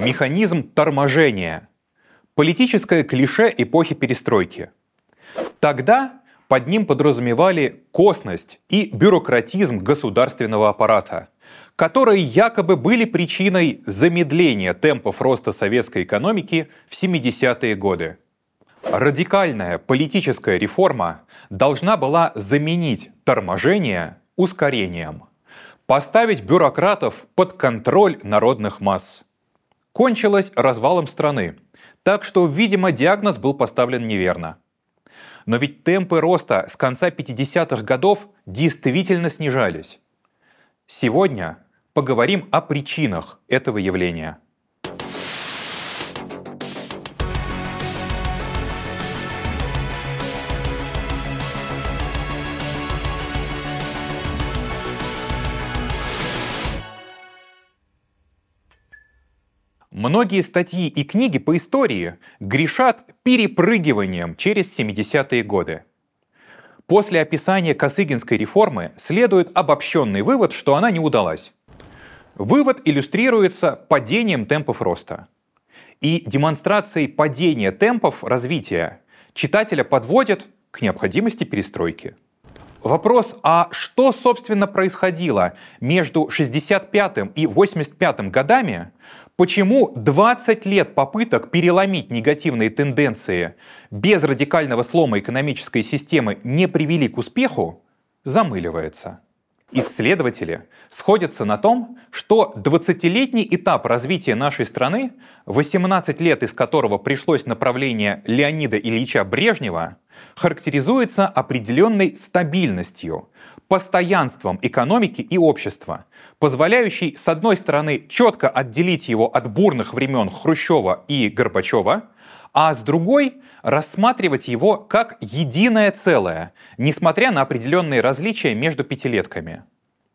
Механизм торможения. Политическое клише эпохи перестройки. Тогда под ним подразумевали косность и бюрократизм государственного аппарата, которые якобы были причиной замедления темпов роста советской экономики в 70-е годы. Радикальная политическая реформа должна была заменить торможение ускорением, поставить бюрократов под контроль народных масс. Кончилось развалом страны, так что, видимо, диагноз был поставлен неверно. Но ведь темпы роста с конца 50-х годов действительно снижались. Сегодня поговорим о причинах этого явления – Многие статьи и книги по истории грешат перепрыгиванием через 70-е годы. После описания Косыгинской реформы следует обобщенный вывод, что она не удалась. Вывод иллюстрируется падением темпов роста. И демонстрацией падения темпов развития читателя подводят к необходимости перестройки. Вопрос, а что, собственно, происходило между 65 и 85 годами, Почему 20 лет попыток переломить негативные тенденции без радикального слома экономической системы не привели к успеху, замыливается. Исследователи сходятся на том, что 20-летний этап развития нашей страны, 18 лет из которого пришлось направление Леонида Ильича Брежнева, характеризуется определенной стабильностью, постоянством экономики и общества, позволяющей, с одной стороны, четко отделить его от бурных времен Хрущева и Горбачева, а с другой рассматривать его как единое целое, несмотря на определенные различия между пятилетками.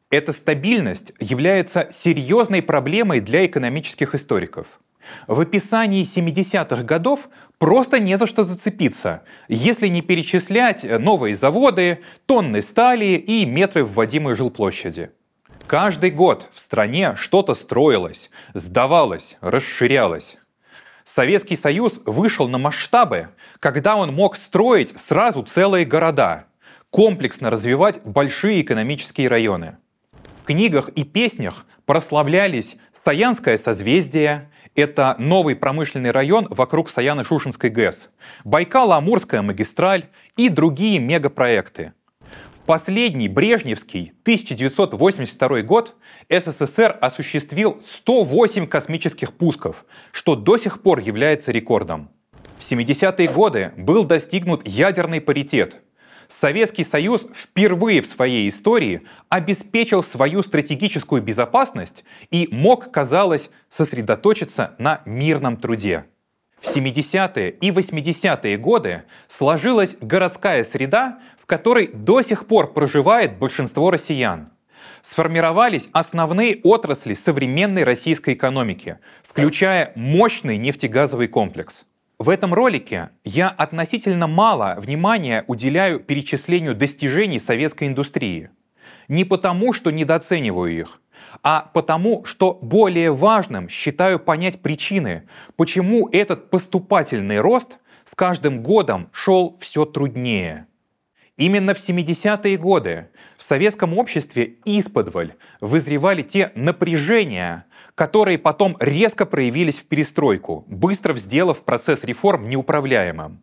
Эта стабильность является серьезной проблемой для экономических историков. В описании 70-х годов просто не за что зацепиться, если не перечислять новые заводы, тонны стали и метры вводимой жилплощади. Каждый год в стране что-то строилось, сдавалось, расширялось. Советский Союз вышел на масштабы, когда он мог строить сразу целые города, комплексно развивать большие экономические районы. В книгах и песнях прославлялись Саянское созвездие, это новый промышленный район вокруг Саяно-Шушенской ГЭС, Байкало-Амурская магистраль и другие мегапроекты. Последний Брежневский 1982 год СССР осуществил 108 космических пусков, что до сих пор является рекордом. В 70-е годы был достигнут ядерный паритет. Советский Союз впервые в своей истории обеспечил свою стратегическую безопасность и мог, казалось, сосредоточиться на мирном труде. В 70-е и 80-е годы сложилась городская среда, в которой до сих пор проживает большинство россиян. Сформировались основные отрасли современной российской экономики, включая мощный нефтегазовый комплекс. В этом ролике я относительно мало внимания уделяю перечислению достижений советской индустрии. Не потому, что недооцениваю их, а потому, что более важным считаю понять причины, почему этот поступательный рост с каждым годом шел все труднее. Именно в 70-е годы в советском обществе исподволь вызревали те напряжения, которые потом резко проявились в перестройку, быстро сделав процесс реформ неуправляемым.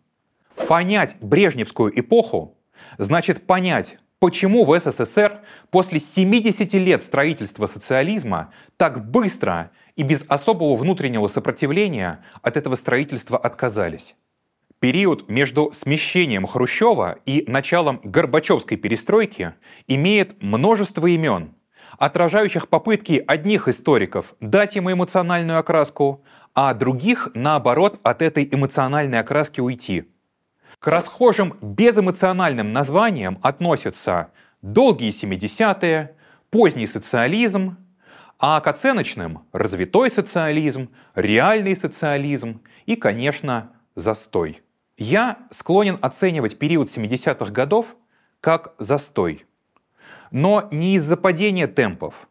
Понять брежневскую эпоху значит понять, почему в СССР после 70 лет строительства социализма так быстро и без особого внутреннего сопротивления от этого строительства отказались. Период между смещением Хрущева и началом Горбачевской перестройки имеет множество имен, отражающих попытки одних историков дать ему эмоциональную окраску, а других, наоборот, от этой эмоциональной окраски уйти. К расхожим безэмоциональным названиям относятся долгие 70-е, поздний социализм, а к оценочным – развитой социализм, реальный социализм и, конечно, застой. Я склонен оценивать период 70-х годов как застой. Но не из-за падения темпов,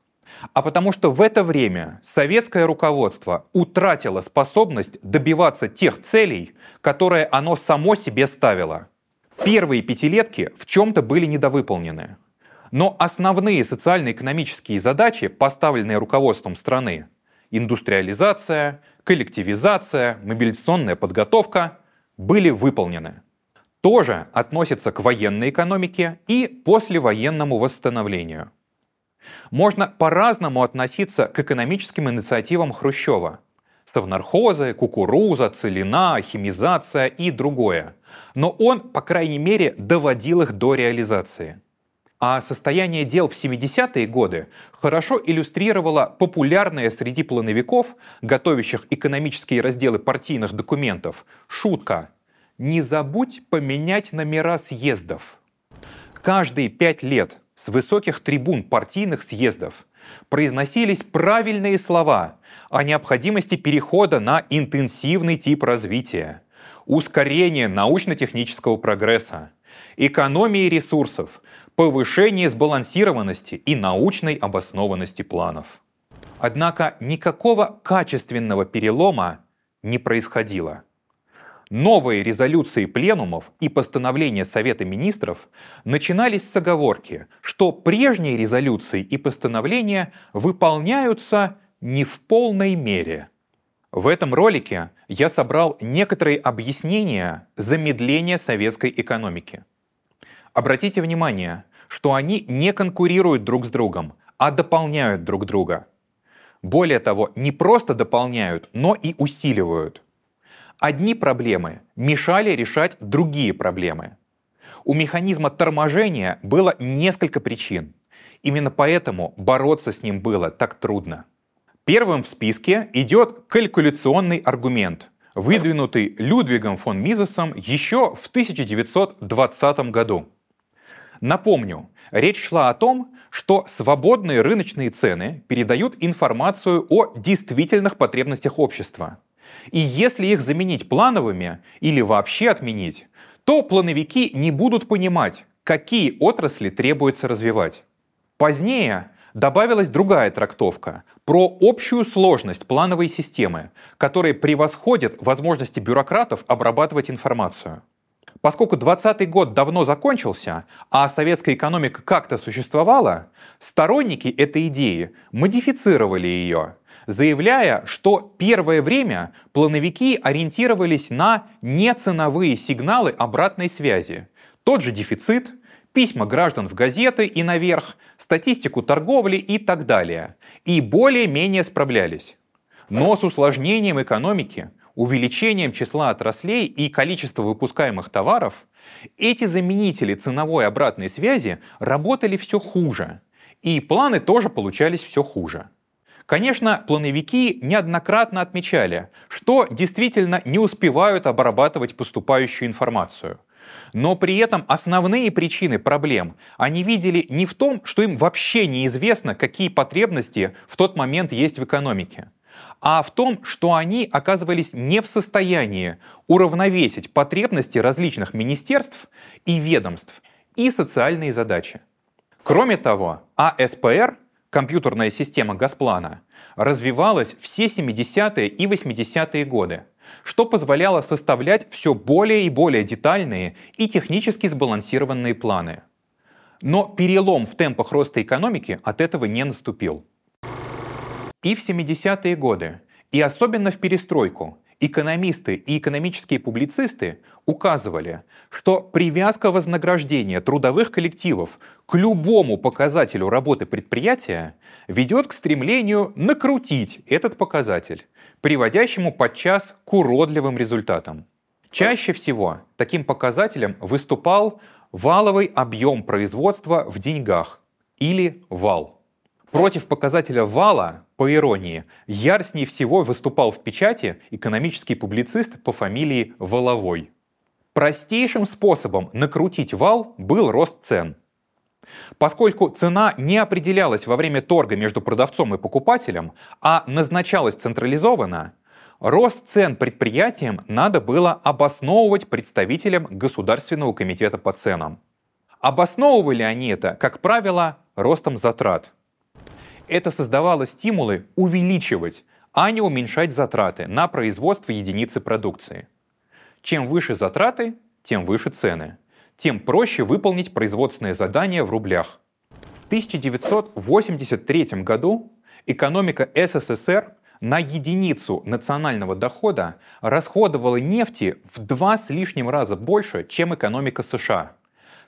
а потому что в это время советское руководство утратило способность добиваться тех целей, которые оно само себе ставило. Первые пятилетки в чем-то были недовыполнены. Но основные социально-экономические задачи, поставленные руководством страны – индустриализация, коллективизация, мобилизационная подготовка – были выполнены. Тоже относится к военной экономике и послевоенному восстановлению – можно по-разному относиться к экономическим инициативам Хрущева. Совнархозы, кукуруза, целина, химизация и другое. Но он, по крайней мере, доводил их до реализации. А состояние дел в 70-е годы хорошо иллюстрировало популярная среди плановиков, готовящих экономические разделы партийных документов, шутка «Не забудь поменять номера съездов». Каждые пять лет с высоких трибун партийных съездов произносились правильные слова о необходимости перехода на интенсивный тип развития, ускорения научно-технического прогресса, экономии ресурсов, повышения сбалансированности и научной обоснованности планов. Однако никакого качественного перелома не происходило – Новые резолюции пленумов и постановления Совета министров начинались с оговорки, что прежние резолюции и постановления выполняются не в полной мере. В этом ролике я собрал некоторые объяснения замедления советской экономики. Обратите внимание, что они не конкурируют друг с другом, а дополняют друг друга. Более того, не просто дополняют, но и усиливают – Одни проблемы мешали решать другие проблемы. У механизма торможения было несколько причин. Именно поэтому бороться с ним было так трудно. Первым в списке идет калькуляционный аргумент, выдвинутый Людвигом фон Мизесом еще в 1920 году. Напомню, речь шла о том, что свободные рыночные цены передают информацию о действительных потребностях общества – и если их заменить плановыми или вообще отменить, то плановики не будут понимать, какие отрасли требуется развивать. Позднее добавилась другая трактовка про общую сложность плановой системы, которая превосходит возможности бюрократов обрабатывать информацию. Поскольку 20 год давно закончился, а советская экономика как-то существовала, сторонники этой идеи модифицировали ее заявляя, что первое время плановики ориентировались на неценовые сигналы обратной связи. Тот же дефицит, письма граждан в газеты и наверх, статистику торговли и так далее. И более-менее справлялись. Но с усложнением экономики, увеличением числа отраслей и количества выпускаемых товаров, эти заменители ценовой обратной связи работали все хуже. И планы тоже получались все хуже. Конечно, плановики неоднократно отмечали, что действительно не успевают обрабатывать поступающую информацию. Но при этом основные причины проблем они видели не в том, что им вообще неизвестно, какие потребности в тот момент есть в экономике, а в том, что они оказывались не в состоянии уравновесить потребности различных министерств и ведомств и социальные задачи. Кроме того, АСПР компьютерная система Газплана, развивалась все 70-е и 80-е годы, что позволяло составлять все более и более детальные и технически сбалансированные планы. Но перелом в темпах роста экономики от этого не наступил. И в 70-е годы, и особенно в перестройку, Экономисты и экономические публицисты указывали, что привязка вознаграждения трудовых коллективов к любому показателю работы предприятия ведет к стремлению накрутить этот показатель, приводящему подчас к уродливым результатам. Чаще всего таким показателем выступал валовый объем производства в деньгах или вал. Против показателя вала, по иронии, яростнее всего выступал в печати экономический публицист по фамилии Воловой. Простейшим способом накрутить вал был рост цен. Поскольку цена не определялась во время торга между продавцом и покупателем, а назначалась централизованно, рост цен предприятиям надо было обосновывать представителям Государственного комитета по ценам. Обосновывали они это, как правило, ростом затрат – это создавало стимулы увеличивать, а не уменьшать затраты на производство единицы продукции. Чем выше затраты, тем выше цены. Тем проще выполнить производственное задание в рублях. В 1983 году экономика СССР на единицу национального дохода расходовала нефти в два с лишним раза больше, чем экономика США.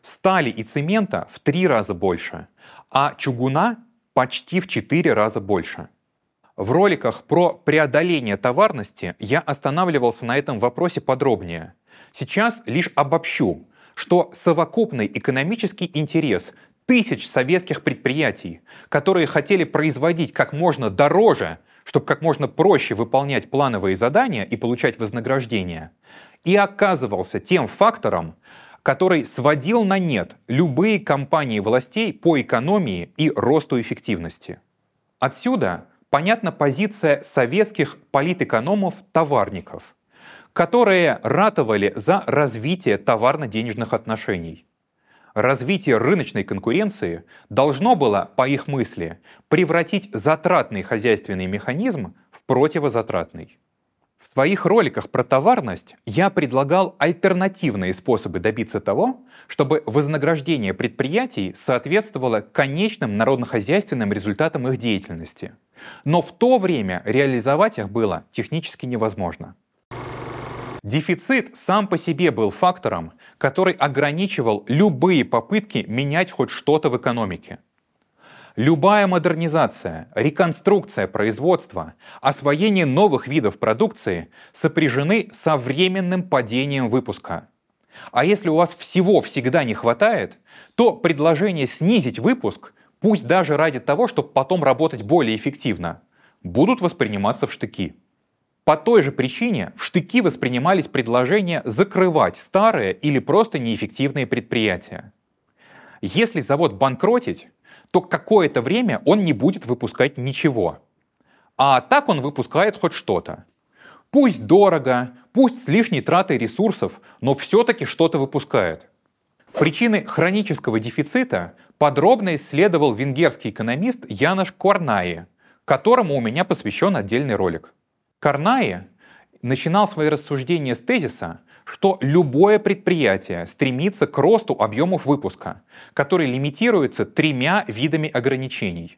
Стали и цемента в три раза больше, а чугуна почти в четыре раза больше. В роликах про преодоление товарности я останавливался на этом вопросе подробнее. Сейчас лишь обобщу, что совокупный экономический интерес тысяч советских предприятий, которые хотели производить как можно дороже, чтобы как можно проще выполнять плановые задания и получать вознаграждение, и оказывался тем фактором, который сводил на нет любые кампании властей по экономии и росту эффективности. Отсюда понятна позиция советских политэкономов-товарников, которые ратовали за развитие товарно-денежных отношений. Развитие рыночной конкуренции должно было, по их мысли, превратить затратный хозяйственный механизм в противозатратный. В своих роликах про товарность я предлагал альтернативные способы добиться того, чтобы вознаграждение предприятий соответствовало конечным народно-хозяйственным результатам их деятельности. Но в то время реализовать их было технически невозможно. Дефицит сам по себе был фактором, который ограничивал любые попытки менять хоть что-то в экономике. Любая модернизация, реконструкция производства, освоение новых видов продукции сопряжены со временным падением выпуска. А если у вас всего всегда не хватает, то предложение снизить выпуск, пусть даже ради того, чтобы потом работать более эффективно, будут восприниматься в штыки. По той же причине в штыки воспринимались предложения закрывать старые или просто неэффективные предприятия. Если завод банкротить, то какое-то время он не будет выпускать ничего. А так он выпускает хоть что-то. Пусть дорого, пусть с лишней тратой ресурсов, но все-таки что-то выпускает. Причины хронического дефицита подробно исследовал венгерский экономист Янош Корнаи, которому у меня посвящен отдельный ролик. Корнаи начинал свои рассуждения с тезиса, что любое предприятие стремится к росту объемов выпуска, который лимитируется тремя видами ограничений.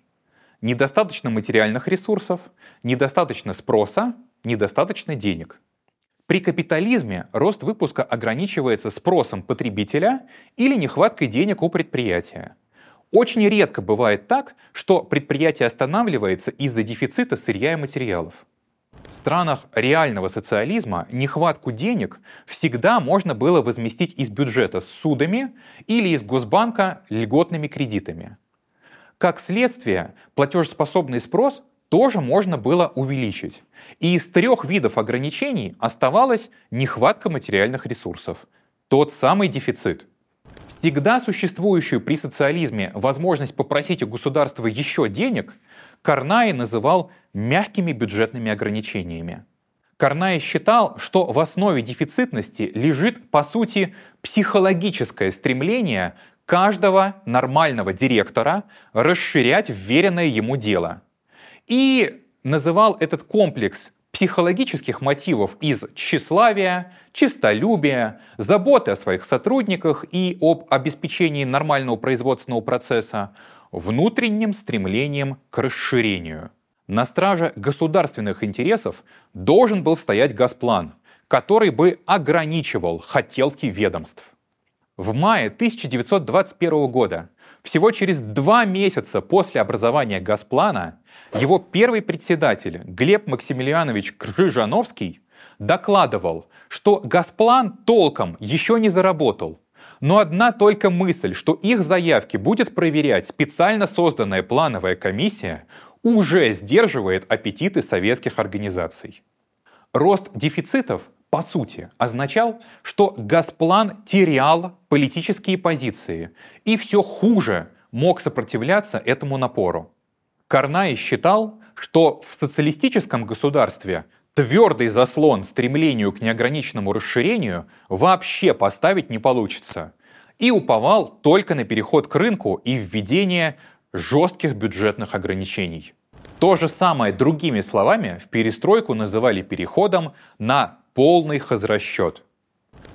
Недостаточно материальных ресурсов, недостаточно спроса, недостаточно денег. При капитализме рост выпуска ограничивается спросом потребителя или нехваткой денег у предприятия. Очень редко бывает так, что предприятие останавливается из-за дефицита сырья и материалов. В странах реального социализма нехватку денег всегда можно было возместить из бюджета с судами или из Госбанка льготными кредитами. Как следствие, платежеспособный спрос тоже можно было увеличить. И из трех видов ограничений оставалась нехватка материальных ресурсов. Тот самый дефицит. Всегда существующую при социализме возможность попросить у государства еще денег Карнай называл мягкими бюджетными ограничениями. Карнай считал, что в основе дефицитности лежит, по сути, психологическое стремление каждого нормального директора расширять вверенное ему дело. И называл этот комплекс психологических мотивов из тщеславия, чистолюбия, заботы о своих сотрудниках и об обеспечении нормального производственного процесса внутренним стремлением к расширению. На страже государственных интересов должен был стоять Газплан, который бы ограничивал хотелки ведомств. В мае 1921 года, всего через два месяца после образования Газплана, его первый председатель Глеб Максимилианович Крыжановский докладывал, что Газплан толком еще не заработал, но одна только мысль, что их заявки будет проверять специально созданная плановая комиссия, уже сдерживает аппетиты советских организаций. Рост дефицитов, по сути, означал, что Газплан терял политические позиции и все хуже мог сопротивляться этому напору. Карнай считал, что в социалистическом государстве твердый заслон стремлению к неограниченному расширению вообще поставить не получится. И уповал только на переход к рынку и введение жестких бюджетных ограничений. То же самое другими словами в перестройку называли переходом на полный хозрасчет.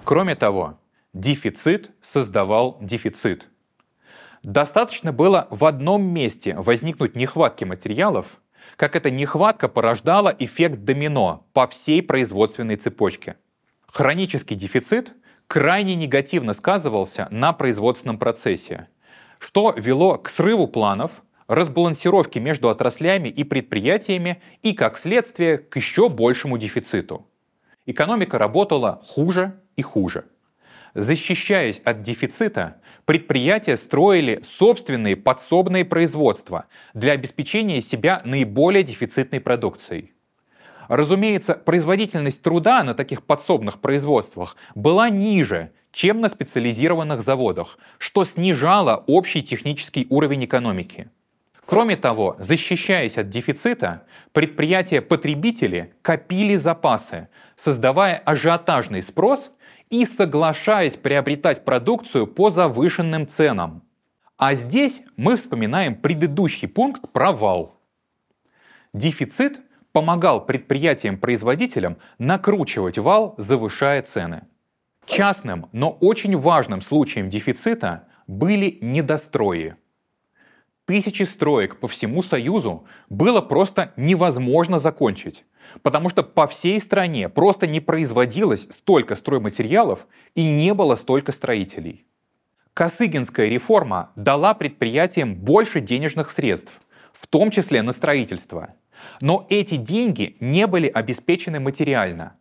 Кроме того, дефицит создавал дефицит. Достаточно было в одном месте возникнуть нехватки материалов, как эта нехватка порождала эффект домино по всей производственной цепочке. Хронический дефицит крайне негативно сказывался на производственном процессе, что вело к срыву планов, разбалансировке между отраслями и предприятиями и, как следствие, к еще большему дефициту. Экономика работала хуже и хуже. Защищаясь от дефицита, предприятия строили собственные подсобные производства для обеспечения себя наиболее дефицитной продукцией. Разумеется, производительность труда на таких подсобных производствах была ниже, чем на специализированных заводах, что снижало общий технический уровень экономики. Кроме того, защищаясь от дефицита, предприятия-потребители копили запасы, создавая ажиотажный спрос и соглашаясь приобретать продукцию по завышенным ценам. А здесь мы вспоминаем предыдущий пункт про вал. Дефицит помогал предприятиям-производителям накручивать вал, завышая цены. Частным, но очень важным случаем дефицита были недострои. Тысячи строек по всему Союзу было просто невозможно закончить, потому что по всей стране просто не производилось столько стройматериалов и не было столько строителей. Косыгинская реформа дала предприятиям больше денежных средств, в том числе на строительство. Но эти деньги не были обеспечены материально.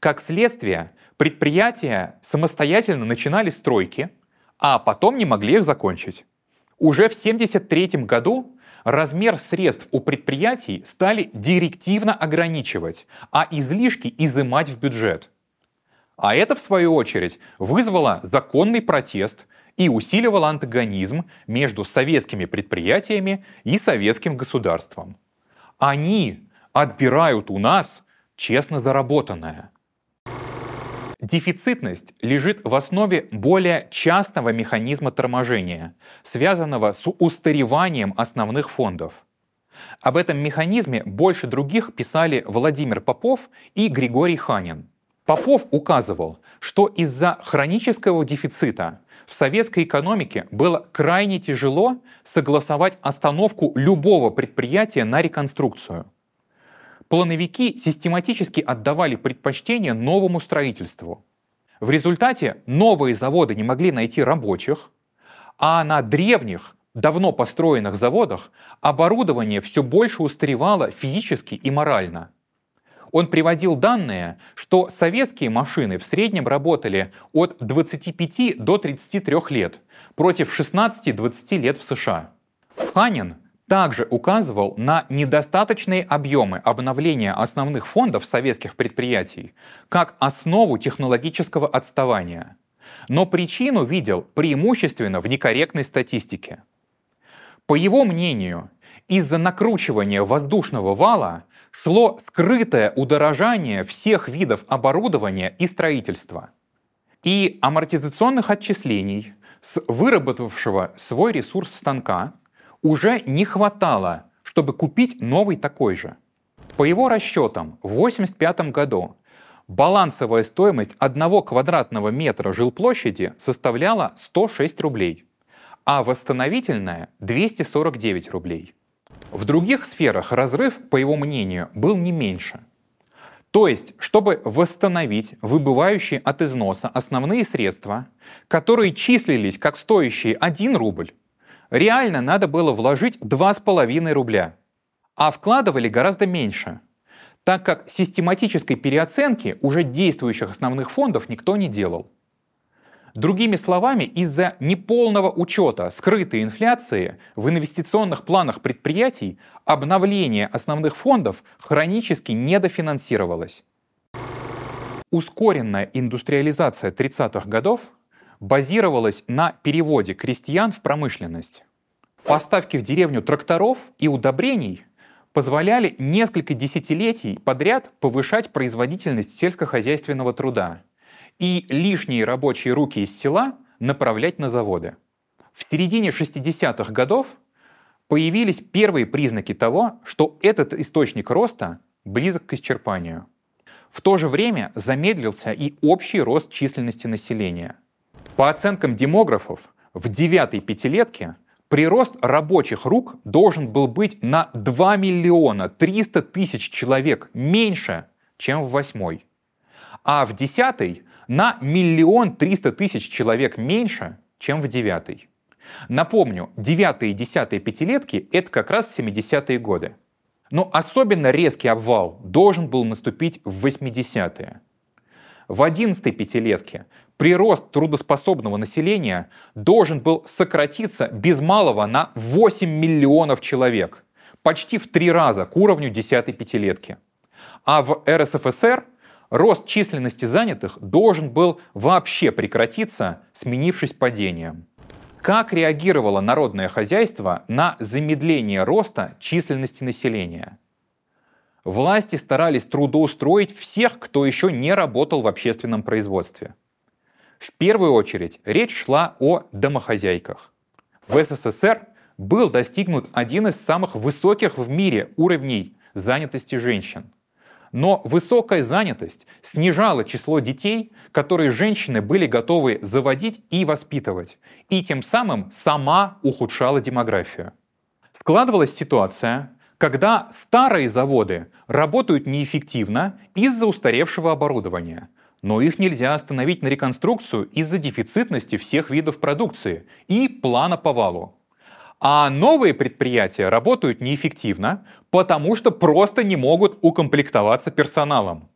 Как следствие, предприятия самостоятельно начинали стройки, а потом не могли их закончить. Уже в 1973 году размер средств у предприятий стали директивно ограничивать, а излишки изымать в бюджет. А это, в свою очередь, вызвало законный протест и усиливало антагонизм между советскими предприятиями и советским государством. Они отбирают у нас честно заработанное. Дефицитность лежит в основе более частного механизма торможения, связанного с устареванием основных фондов. Об этом механизме больше других писали Владимир Попов и Григорий Ханин. Попов указывал, что из-за хронического дефицита в советской экономике было крайне тяжело согласовать остановку любого предприятия на реконструкцию – плановики систематически отдавали предпочтение новому строительству. В результате новые заводы не могли найти рабочих, а на древних, давно построенных заводах оборудование все больше устаревало физически и морально. Он приводил данные, что советские машины в среднем работали от 25 до 33 лет против 16-20 лет в США. Ханин также указывал на недостаточные объемы обновления основных фондов советских предприятий как основу технологического отставания. Но причину видел преимущественно в некорректной статистике. По его мнению, из-за накручивания воздушного вала шло скрытое удорожание всех видов оборудования и строительства. И амортизационных отчислений с выработавшего свой ресурс станка уже не хватало, чтобы купить новый такой же. По его расчетам, в 1985 году балансовая стоимость одного квадратного метра жилплощади составляла 106 рублей, а восстановительная – 249 рублей. В других сферах разрыв, по его мнению, был не меньше. То есть, чтобы восстановить выбывающие от износа основные средства, которые числились как стоящие 1 рубль, реально надо было вложить 2,5 рубля, а вкладывали гораздо меньше, так как систематической переоценки уже действующих основных фондов никто не делал. Другими словами, из-за неполного учета скрытой инфляции в инвестиционных планах предприятий обновление основных фондов хронически недофинансировалось. Ускоренная индустриализация 30-х годов базировалась на переводе крестьян в промышленность. Поставки в деревню тракторов и удобрений позволяли несколько десятилетий подряд повышать производительность сельскохозяйственного труда и лишние рабочие руки из села направлять на заводы. В середине 60-х годов появились первые признаки того, что этот источник роста близок к исчерпанию. В то же время замедлился и общий рост численности населения. По оценкам демографов, в девятой пятилетке прирост рабочих рук должен был быть на 2 миллиона 300 тысяч человек меньше, чем в восьмой. А в десятой на миллион триста тысяч человек меньше, чем в девятой. Напомню, девятые и десятые пятилетки — это как раз 70-е годы. Но особенно резкий обвал должен был наступить в 80-е. В 11-й пятилетке прирост трудоспособного населения должен был сократиться без малого на 8 миллионов человек, почти в три раза к уровню 10-й пятилетки. А в РСФСР рост численности занятых должен был вообще прекратиться, сменившись падением. Как реагировало народное хозяйство на замедление роста численности населения? Власти старались трудоустроить всех, кто еще не работал в общественном производстве. В первую очередь речь шла о домохозяйках. В СССР был достигнут один из самых высоких в мире уровней занятости женщин – но высокая занятость снижала число детей, которые женщины были готовы заводить и воспитывать, и тем самым сама ухудшала демографию. Складывалась ситуация, когда старые заводы работают неэффективно из-за устаревшего оборудования, но их нельзя остановить на реконструкцию из-за дефицитности всех видов продукции и плана по валу. А новые предприятия работают неэффективно, потому что просто не могут укомплектоваться персоналом.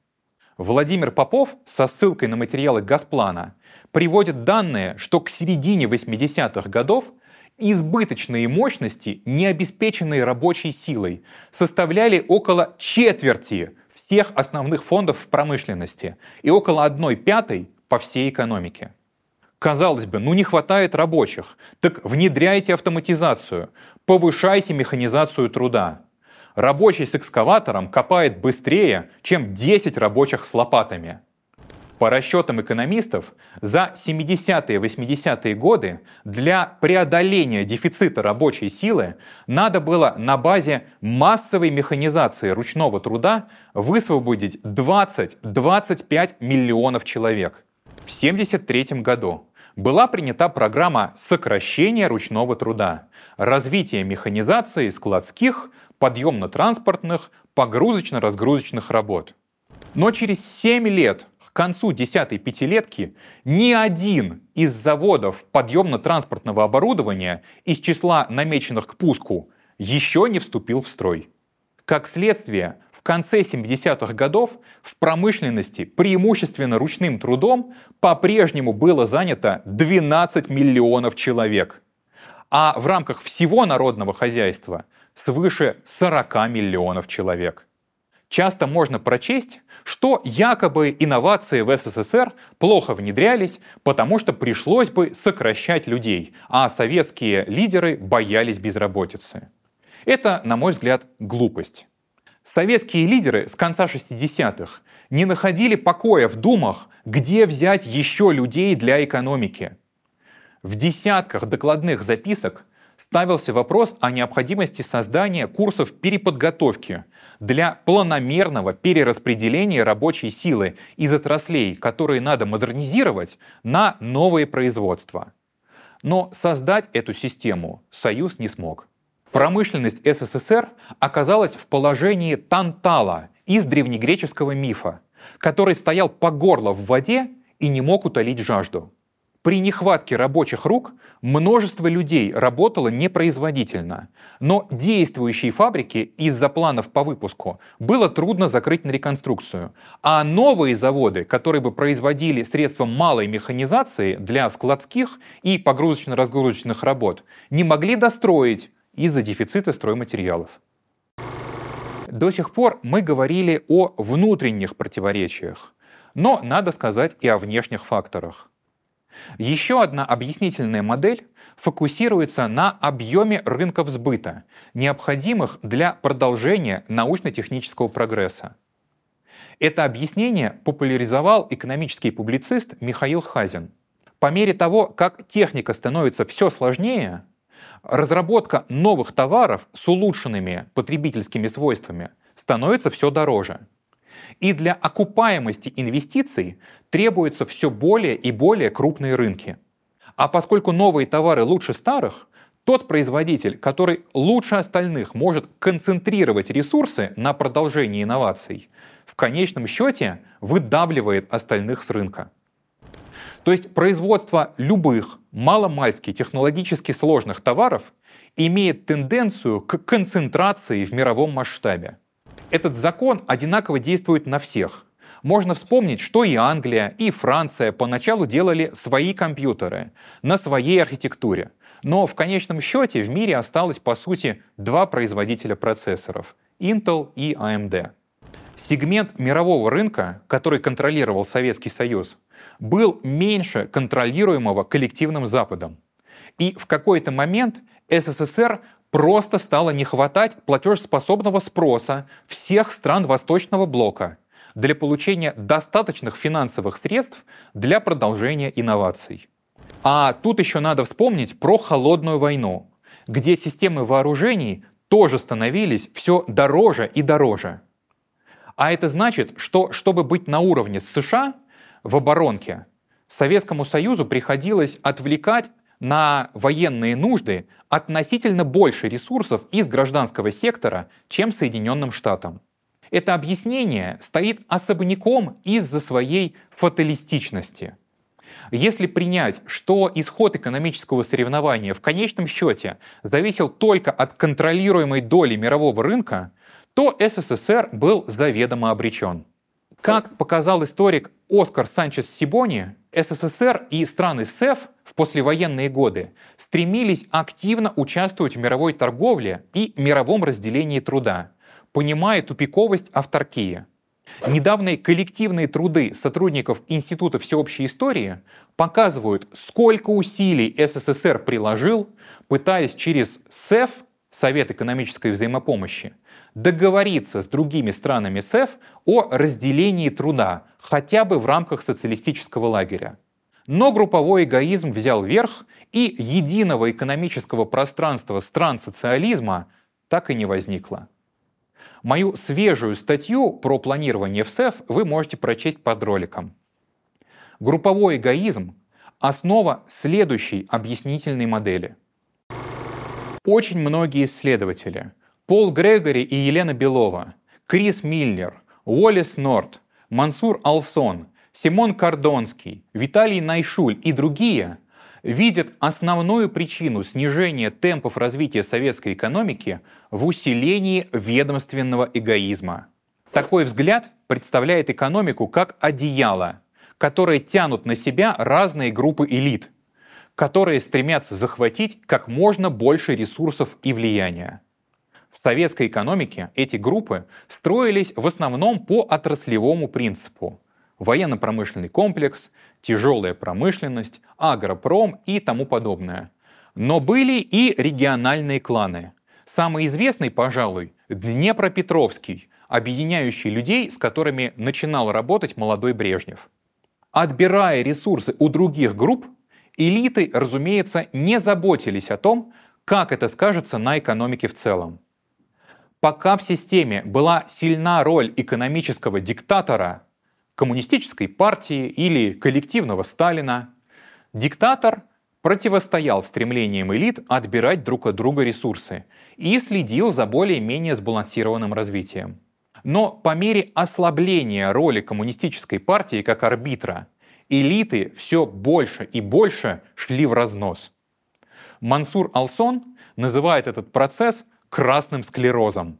Владимир Попов со ссылкой на материалы Газплана приводит данные, что к середине 80-х годов избыточные мощности, не обеспеченные рабочей силой, составляли около четверти всех основных фондов в промышленности и около одной пятой по всей экономике. Казалось бы, ну не хватает рабочих. Так внедряйте автоматизацию, повышайте механизацию труда. Рабочий с экскаватором копает быстрее, чем 10 рабочих с лопатами. По расчетам экономистов, за 70-е 80-е годы для преодоления дефицита рабочей силы надо было на базе массовой механизации ручного труда высвободить 20-25 миллионов человек. В 1973 году была принята программа сокращения ручного труда, развития механизации складских, подъемно-транспортных, погрузочно-разгрузочных работ. Но через 7 лет, к концу десятой пятилетки, ни один из заводов подъемно-транспортного оборудования из числа намеченных к пуску еще не вступил в строй. Как следствие, в конце 70-х годов в промышленности преимущественно ручным трудом по-прежнему было занято 12 миллионов человек, а в рамках всего народного хозяйства свыше 40 миллионов человек. Часто можно прочесть, что якобы инновации в СССР плохо внедрялись, потому что пришлось бы сокращать людей, а советские лидеры боялись безработицы. Это, на мой взгляд, глупость. Советские лидеры с конца 60-х не находили покоя в думах, где взять еще людей для экономики. В десятках докладных записок ставился вопрос о необходимости создания курсов переподготовки для планомерного перераспределения рабочей силы из отраслей, которые надо модернизировать, на новые производства. Но создать эту систему Союз не смог. Промышленность СССР оказалась в положении Тантала из древнегреческого мифа, который стоял по горло в воде и не мог утолить жажду. При нехватке рабочих рук множество людей работало непроизводительно, но действующие фабрики из-за планов по выпуску было трудно закрыть на реконструкцию, а новые заводы, которые бы производили средства малой механизации для складских и погрузочно-разгрузочных работ, не могли достроить из-за дефицита стройматериалов. До сих пор мы говорили о внутренних противоречиях, но надо сказать и о внешних факторах. Еще одна объяснительная модель фокусируется на объеме рынков сбыта, необходимых для продолжения научно-технического прогресса. Это объяснение популяризовал экономический публицист Михаил Хазин. По мере того, как техника становится все сложнее, разработка новых товаров с улучшенными потребительскими свойствами становится все дороже. И для окупаемости инвестиций требуются все более и более крупные рынки. А поскольку новые товары лучше старых, тот производитель, который лучше остальных может концентрировать ресурсы на продолжении инноваций, в конечном счете выдавливает остальных с рынка. То есть производство любых маломальски технологически сложных товаров имеет тенденцию к концентрации в мировом масштабе. Этот закон одинаково действует на всех. Можно вспомнить, что и Англия, и Франция поначалу делали свои компьютеры на своей архитектуре. Но в конечном счете в мире осталось, по сути, два производителя процессоров – Intel и AMD. Сегмент мирового рынка, который контролировал Советский Союз, был меньше контролируемого коллективным Западом. И в какой-то момент СССР просто стало не хватать платежеспособного спроса всех стран Восточного блока для получения достаточных финансовых средств для продолжения инноваций. А тут еще надо вспомнить про холодную войну, где системы вооружений тоже становились все дороже и дороже. А это значит, что чтобы быть на уровне с США, в оборонке, Советскому Союзу приходилось отвлекать на военные нужды относительно больше ресурсов из гражданского сектора, чем Соединенным Штатам. Это объяснение стоит особняком из-за своей фаталистичности. Если принять, что исход экономического соревнования в конечном счете зависел только от контролируемой доли мирового рынка, то СССР был заведомо обречен. Как показал историк Оскар Санчес Сибони, СССР и страны СЭФ в послевоенные годы стремились активно участвовать в мировой торговле и мировом разделении труда, понимая тупиковость авторкии. Недавние коллективные труды сотрудников Института всеобщей истории показывают, сколько усилий СССР приложил, пытаясь через СЭФ, Совет экономической взаимопомощи, договориться с другими странами СЭФ о разделении труда, хотя бы в рамках социалистического лагеря. Но групповой эгоизм взял верх, и единого экономического пространства стран социализма так и не возникло. Мою свежую статью про планирование в СЭФ вы можете прочесть под роликом. Групповой эгоизм – основа следующей объяснительной модели. Очень многие исследователи Пол Грегори и Елена Белова, Крис Миллер, Уоллес Норт, Мансур Алсон, Симон Кордонский, Виталий Найшуль и другие видят основную причину снижения темпов развития советской экономики в усилении ведомственного эгоизма. Такой взгляд представляет экономику как одеяло, которое тянут на себя разные группы элит, которые стремятся захватить как можно больше ресурсов и влияния. В советской экономике эти группы строились в основном по отраслевому принципу. Военно-промышленный комплекс, тяжелая промышленность, агропром и тому подобное. Но были и региональные кланы. Самый известный, пожалуй, Днепропетровский, объединяющий людей, с которыми начинал работать молодой Брежнев. Отбирая ресурсы у других групп, элиты, разумеется, не заботились о том, как это скажется на экономике в целом. Пока в системе была сильна роль экономического диктатора, коммунистической партии или коллективного Сталина, диктатор противостоял стремлениям элит отбирать друг от друга ресурсы и следил за более-менее сбалансированным развитием. Но по мере ослабления роли коммунистической партии как арбитра, элиты все больше и больше шли в разнос. Мансур Алсон называет этот процесс красным склерозом.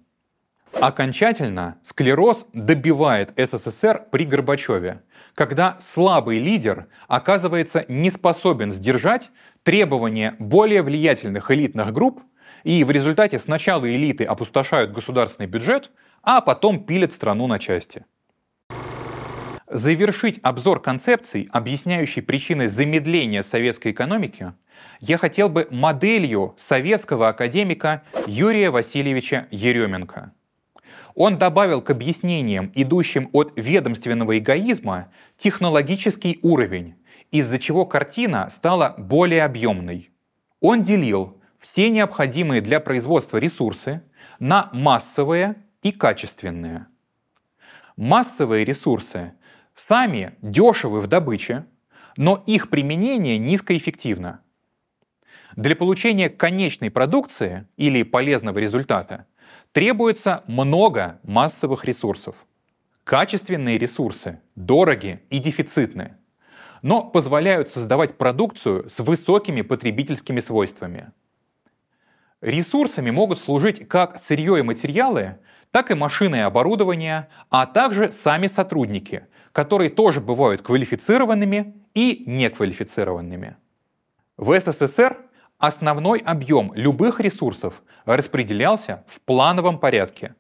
Окончательно склероз добивает СССР при Горбачеве, когда слабый лидер оказывается не способен сдержать требования более влиятельных элитных групп, и в результате сначала элиты опустошают государственный бюджет, а потом пилят страну на части. Завершить обзор концепций, объясняющей причины замедления советской экономики, я хотел бы моделью советского академика Юрия Васильевича Еременко. Он добавил к объяснениям, идущим от ведомственного эгоизма, технологический уровень, из-за чего картина стала более объемной. Он делил все необходимые для производства ресурсы на массовые и качественные. Массовые ресурсы сами дешевы в добыче, но их применение низкоэффективно. Для получения конечной продукции или полезного результата требуется много массовых ресурсов. Качественные ресурсы дороги и дефицитны, но позволяют создавать продукцию с высокими потребительскими свойствами. Ресурсами могут служить как сырье и материалы, так и машины и оборудование, а также сами сотрудники, которые тоже бывают квалифицированными и неквалифицированными. В СССР основной объем любых ресурсов распределялся в плановом порядке.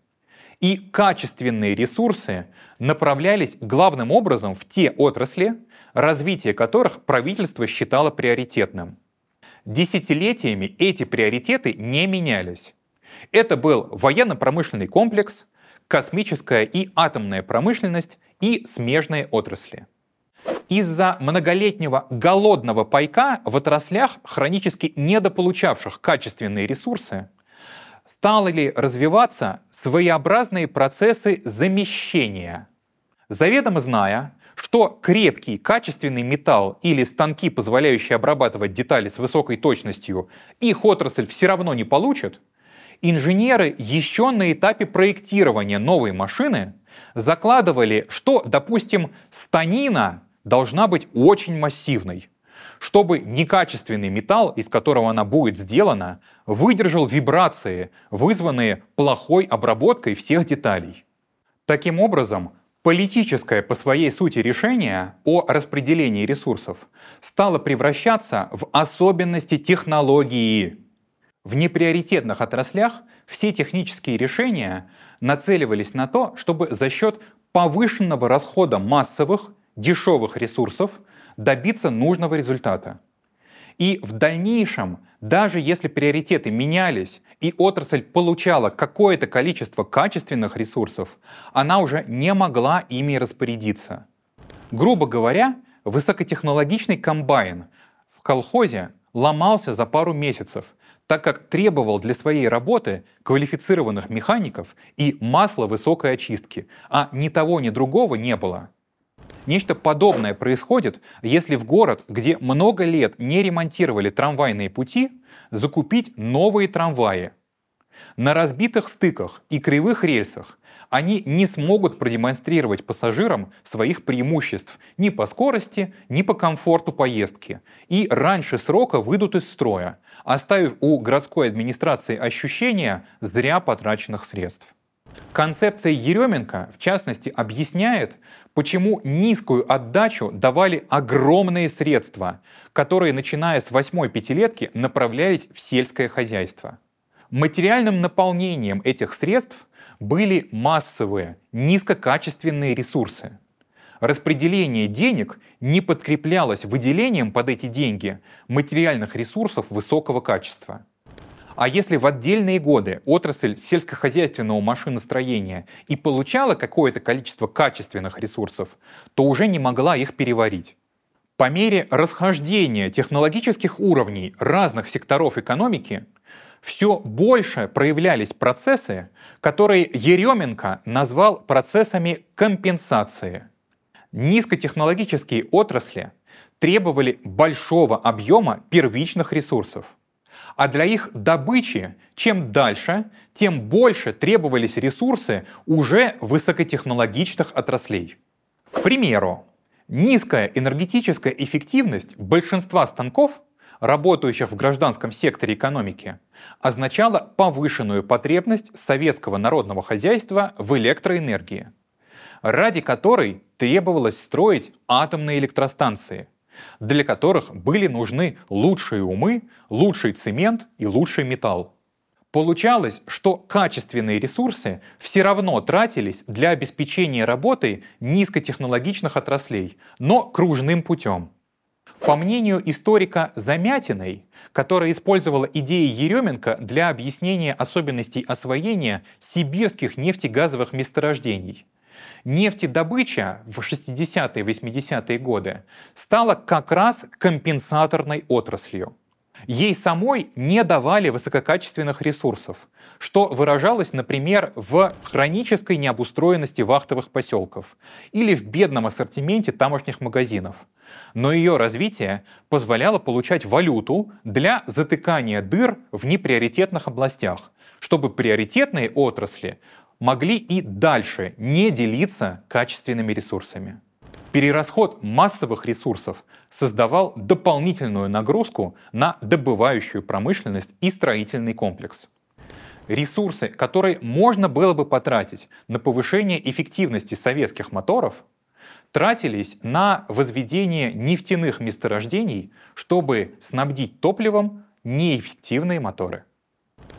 И качественные ресурсы направлялись главным образом в те отрасли, развитие которых правительство считало приоритетным. Десятилетиями эти приоритеты не менялись. Это был военно-промышленный комплекс, космическая и атомная промышленность и смежные отрасли. Из-за многолетнего голодного пайка в отраслях, хронически недополучавших качественные ресурсы, стали развиваться своеобразные процессы замещения. Заведомо зная, что крепкий, качественный металл или станки, позволяющие обрабатывать детали с высокой точностью, их отрасль все равно не получит, инженеры еще на этапе проектирования новой машины закладывали, что, допустим, станина должна быть очень массивной, чтобы некачественный металл, из которого она будет сделана, выдержал вибрации, вызванные плохой обработкой всех деталей. Таким образом, политическое по своей сути решение о распределении ресурсов стало превращаться в особенности технологии. В неприоритетных отраслях все технические решения нацеливались на то, чтобы за счет повышенного расхода массовых дешевых ресурсов добиться нужного результата. И в дальнейшем, даже если приоритеты менялись и отрасль получала какое-то количество качественных ресурсов, она уже не могла ими распорядиться. Грубо говоря, высокотехнологичный комбайн в колхозе ломался за пару месяцев, так как требовал для своей работы квалифицированных механиков и масла высокой очистки, а ни того, ни другого не было. Нечто подобное происходит, если в город, где много лет не ремонтировали трамвайные пути, закупить новые трамваи. На разбитых стыках и кривых рельсах они не смогут продемонстрировать пассажирам своих преимуществ ни по скорости, ни по комфорту поездки, и раньше срока выйдут из строя, оставив у городской администрации ощущение зря потраченных средств. Концепция Еременко, в частности, объясняет, почему низкую отдачу давали огромные средства, которые, начиная с восьмой пятилетки, направлялись в сельское хозяйство. Материальным наполнением этих средств были массовые, низкокачественные ресурсы. Распределение денег не подкреплялось выделением под эти деньги материальных ресурсов высокого качества – а если в отдельные годы отрасль сельскохозяйственного машиностроения и получала какое-то количество качественных ресурсов, то уже не могла их переварить. По мере расхождения технологических уровней разных секторов экономики все больше проявлялись процессы, которые Еременко назвал процессами компенсации. Низкотехнологические отрасли требовали большого объема первичных ресурсов – а для их добычи чем дальше, тем больше требовались ресурсы уже высокотехнологичных отраслей. К примеру, низкая энергетическая эффективность большинства станков, работающих в гражданском секторе экономики, означала повышенную потребность советского народного хозяйства в электроэнергии, ради которой требовалось строить атомные электростанции, для которых были нужны лучшие умы, лучший цемент и лучший металл. Получалось, что качественные ресурсы все равно тратились для обеспечения работы низкотехнологичных отраслей, но кружным путем. По мнению историка Замятиной, которая использовала идеи Еременко для объяснения особенностей освоения сибирских нефтегазовых месторождений, Нефтедобыча в 60-е 80-е годы стала как раз компенсаторной отраслью. Ей самой не давали высококачественных ресурсов, что выражалось, например, в хронической необустроенности вахтовых поселков или в бедном ассортименте тамошних магазинов. Но ее развитие позволяло получать валюту для затыкания дыр в неприоритетных областях, чтобы приоритетные отрасли могли и дальше не делиться качественными ресурсами. Перерасход массовых ресурсов создавал дополнительную нагрузку на добывающую промышленность и строительный комплекс. Ресурсы, которые можно было бы потратить на повышение эффективности советских моторов, тратились на возведение нефтяных месторождений, чтобы снабдить топливом неэффективные моторы.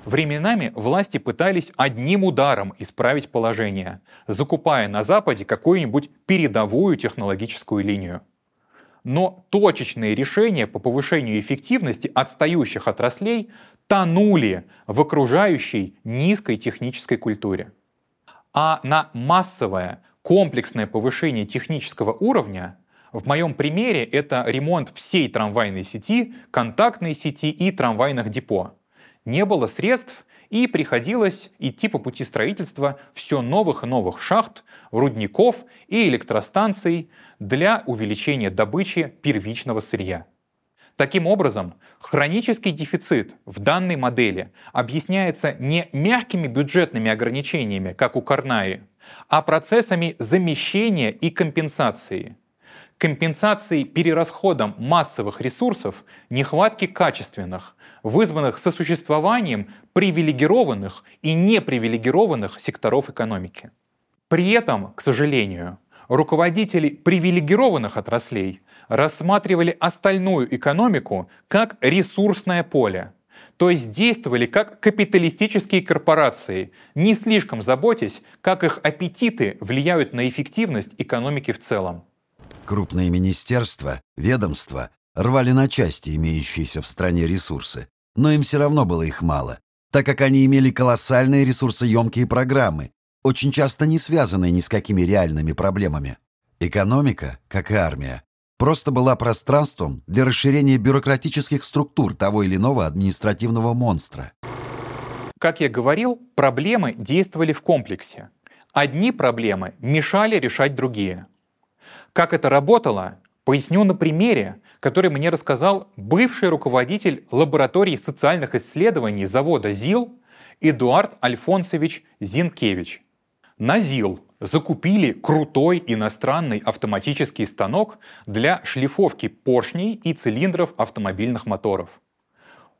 Временами власти пытались одним ударом исправить положение, закупая на Западе какую-нибудь передовую технологическую линию. Но точечные решения по повышению эффективности отстающих отраслей тонули в окружающей низкой технической культуре. А на массовое, комплексное повышение технического уровня в моем примере это ремонт всей трамвайной сети, контактной сети и трамвайных депо не было средств, и приходилось идти по пути строительства все новых и новых шахт, рудников и электростанций для увеличения добычи первичного сырья. Таким образом, хронический дефицит в данной модели объясняется не мягкими бюджетными ограничениями, как у Карнаи, а процессами замещения и компенсации – компенсации перерасходом массовых ресурсов, нехватки качественных, вызванных сосуществованием привилегированных и непривилегированных секторов экономики. При этом, к сожалению, руководители привилегированных отраслей рассматривали остальную экономику как ресурсное поле, то есть действовали как капиталистические корпорации, не слишком заботясь, как их аппетиты влияют на эффективность экономики в целом. Крупные министерства, ведомства рвали на части имеющиеся в стране ресурсы, но им все равно было их мало, так как они имели колоссальные ресурсоемкие программы, очень часто не связанные ни с какими реальными проблемами. Экономика, как и армия, просто была пространством для расширения бюрократических структур того или иного административного монстра. Как я говорил, проблемы действовали в комплексе. Одни проблемы мешали решать другие. Как это работало, поясню на примере, который мне рассказал бывший руководитель лаборатории социальных исследований завода ЗИЛ Эдуард Альфонсович Зинкевич. На ЗИЛ закупили крутой иностранный автоматический станок для шлифовки поршней и цилиндров автомобильных моторов.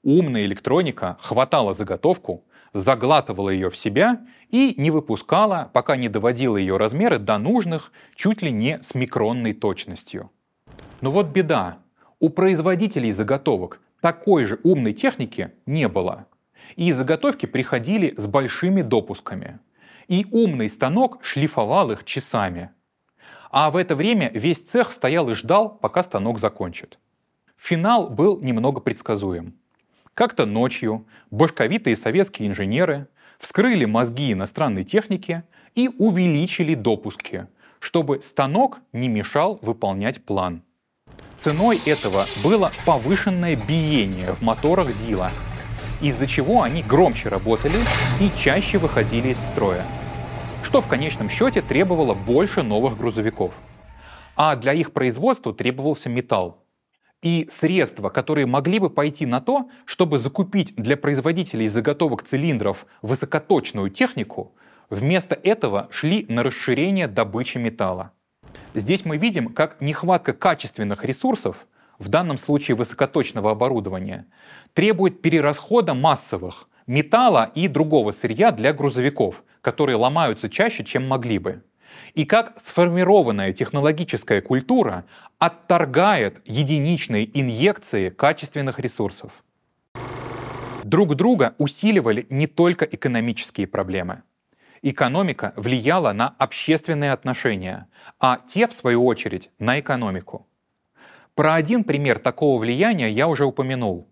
Умная электроника хватала заготовку, заглатывала ее в себя и не выпускала, пока не доводила ее размеры до нужных чуть ли не с микронной точностью. Но вот беда. У производителей заготовок такой же умной техники не было. И заготовки приходили с большими допусками. И умный станок шлифовал их часами. А в это время весь цех стоял и ждал, пока станок закончит. Финал был немного предсказуем. Как-то ночью башковитые советские инженеры вскрыли мозги иностранной техники и увеличили допуски, чтобы станок не мешал выполнять план. Ценой этого было повышенное биение в моторах ЗИЛа, из-за чего они громче работали и чаще выходили из строя, что в конечном счете требовало больше новых грузовиков. А для их производства требовался металл, и средства, которые могли бы пойти на то, чтобы закупить для производителей заготовок цилиндров высокоточную технику, вместо этого шли на расширение добычи металла. Здесь мы видим, как нехватка качественных ресурсов, в данном случае высокоточного оборудования, требует перерасхода массовых металла и другого сырья для грузовиков, которые ломаются чаще, чем могли бы и как сформированная технологическая культура отторгает единичные инъекции качественных ресурсов. Друг друга усиливали не только экономические проблемы. Экономика влияла на общественные отношения, а те, в свою очередь, на экономику. Про один пример такого влияния я уже упомянул.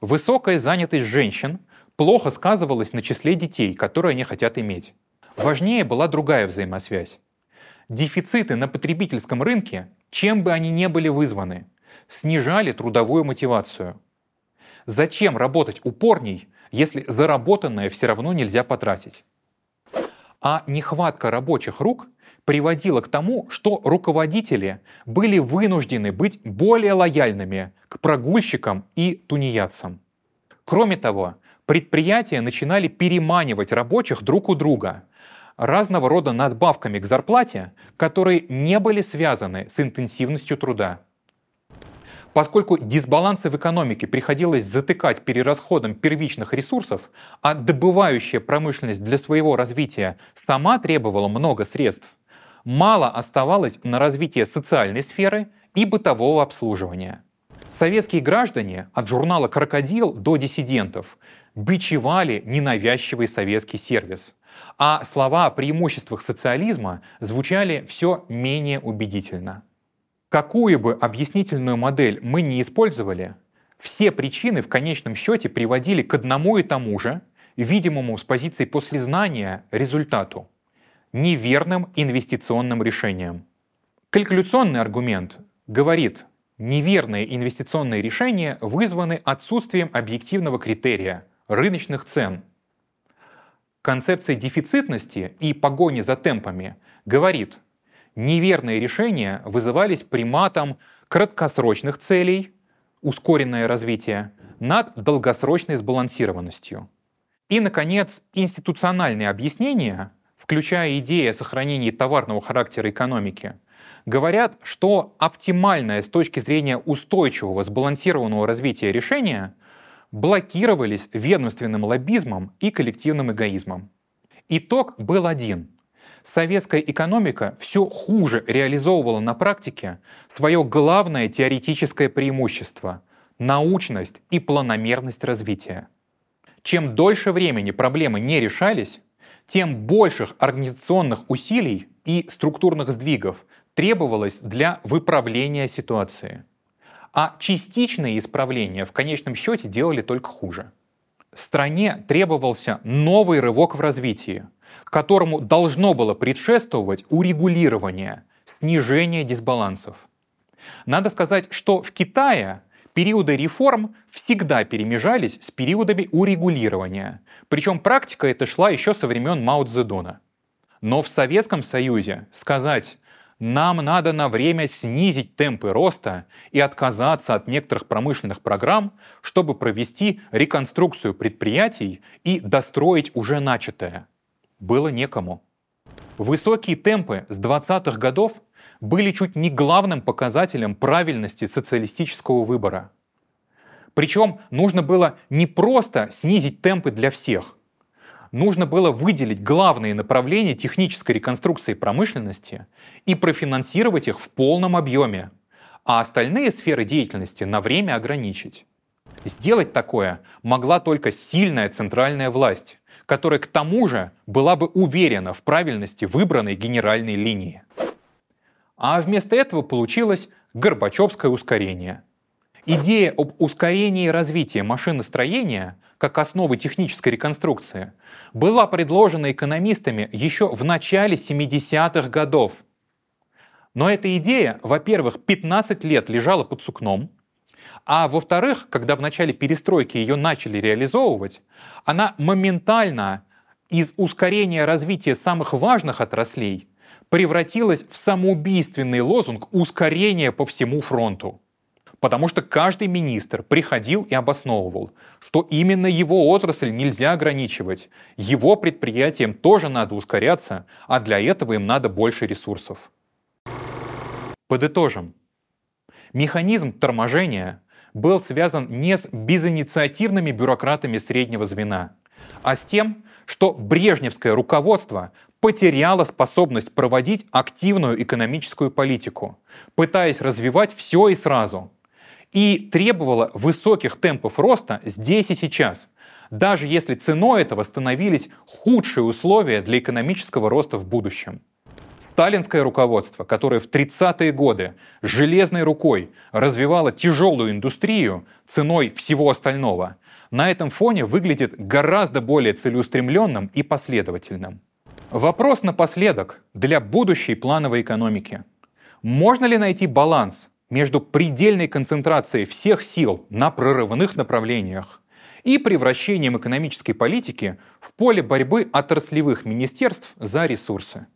Высокая занятость женщин плохо сказывалась на числе детей, которые они хотят иметь. Важнее была другая взаимосвязь. Дефициты на потребительском рынке, чем бы они ни были вызваны, снижали трудовую мотивацию. Зачем работать упорней, если заработанное все равно нельзя потратить? А нехватка рабочих рук приводила к тому, что руководители были вынуждены быть более лояльными к прогульщикам и тунеядцам. Кроме того, предприятия начинали переманивать рабочих друг у друга разного рода надбавками к зарплате, которые не были связаны с интенсивностью труда. Поскольку дисбалансы в экономике приходилось затыкать перерасходом первичных ресурсов, а добывающая промышленность для своего развития сама требовала много средств, мало оставалось на развитие социальной сферы и бытового обслуживания. Советские граждане от журнала «Крокодил» до диссидентов бичевали ненавязчивый советский сервис, а слова о преимуществах социализма звучали все менее убедительно. Какую бы объяснительную модель мы не использовали, все причины в конечном счете приводили к одному и тому же, видимому с позиции послезнания, результату – неверным инвестиционным решением. Калькуляционный аргумент говорит, неверные инвестиционные решения вызваны отсутствием объективного критерия – рыночных цен. Концепция дефицитности и погони за темпами говорит – неверные решения вызывались приматом краткосрочных целей, ускоренное развитие, над долгосрочной сбалансированностью. И, наконец, институциональные объяснения, включая идеи о сохранении товарного характера экономики, говорят, что оптимальное с точки зрения устойчивого сбалансированного развития решения блокировались ведомственным лоббизмом и коллективным эгоизмом. Итог был один – советская экономика все хуже реализовывала на практике свое главное теоретическое преимущество – научность и планомерность развития. Чем дольше времени проблемы не решались, тем больших организационных усилий и структурных сдвигов требовалось для выправления ситуации. А частичные исправления в конечном счете делали только хуже. Стране требовался новый рывок в развитии – которому должно было предшествовать урегулирование, снижение дисбалансов. Надо сказать, что в Китае периоды реформ всегда перемежались с периодами урегулирования. Причем практика эта шла еще со времен Мао Цзэдуна. Но в Советском Союзе сказать нам надо на время снизить темпы роста и отказаться от некоторых промышленных программ, чтобы провести реконструкцию предприятий и достроить уже начатое было некому. Высокие темпы с 20-х годов были чуть не главным показателем правильности социалистического выбора. Причем нужно было не просто снизить темпы для всех, нужно было выделить главные направления технической реконструкции промышленности и профинансировать их в полном объеме, а остальные сферы деятельности на время ограничить. Сделать такое могла только сильная центральная власть, которая к тому же была бы уверена в правильности выбранной генеральной линии. А вместо этого получилось Горбачевское ускорение. Идея об ускорении развития машиностроения как основы технической реконструкции была предложена экономистами еще в начале 70-х годов. Но эта идея, во-первых, 15 лет лежала под сукном, а во-вторых, когда в начале перестройки ее начали реализовывать, она моментально из ускорения развития самых важных отраслей превратилась в самоубийственный лозунг ускорения по всему фронту. Потому что каждый министр приходил и обосновывал, что именно его отрасль нельзя ограничивать, его предприятиям тоже надо ускоряться, а для этого им надо больше ресурсов. Подытожим. Механизм торможения был связан не с безинициативными бюрократами среднего звена, а с тем, что брежневское руководство потеряло способность проводить активную экономическую политику, пытаясь развивать все и сразу, и требовало высоких темпов роста здесь и сейчас, даже если ценой этого становились худшие условия для экономического роста в будущем. Сталинское руководство, которое в 30-е годы железной рукой развивало тяжелую индустрию ценой всего остального, на этом фоне выглядит гораздо более целеустремленным и последовательным. Вопрос напоследок для будущей плановой экономики. Можно ли найти баланс между предельной концентрацией всех сил на прорывных направлениях и превращением экономической политики в поле борьбы отраслевых министерств за ресурсы.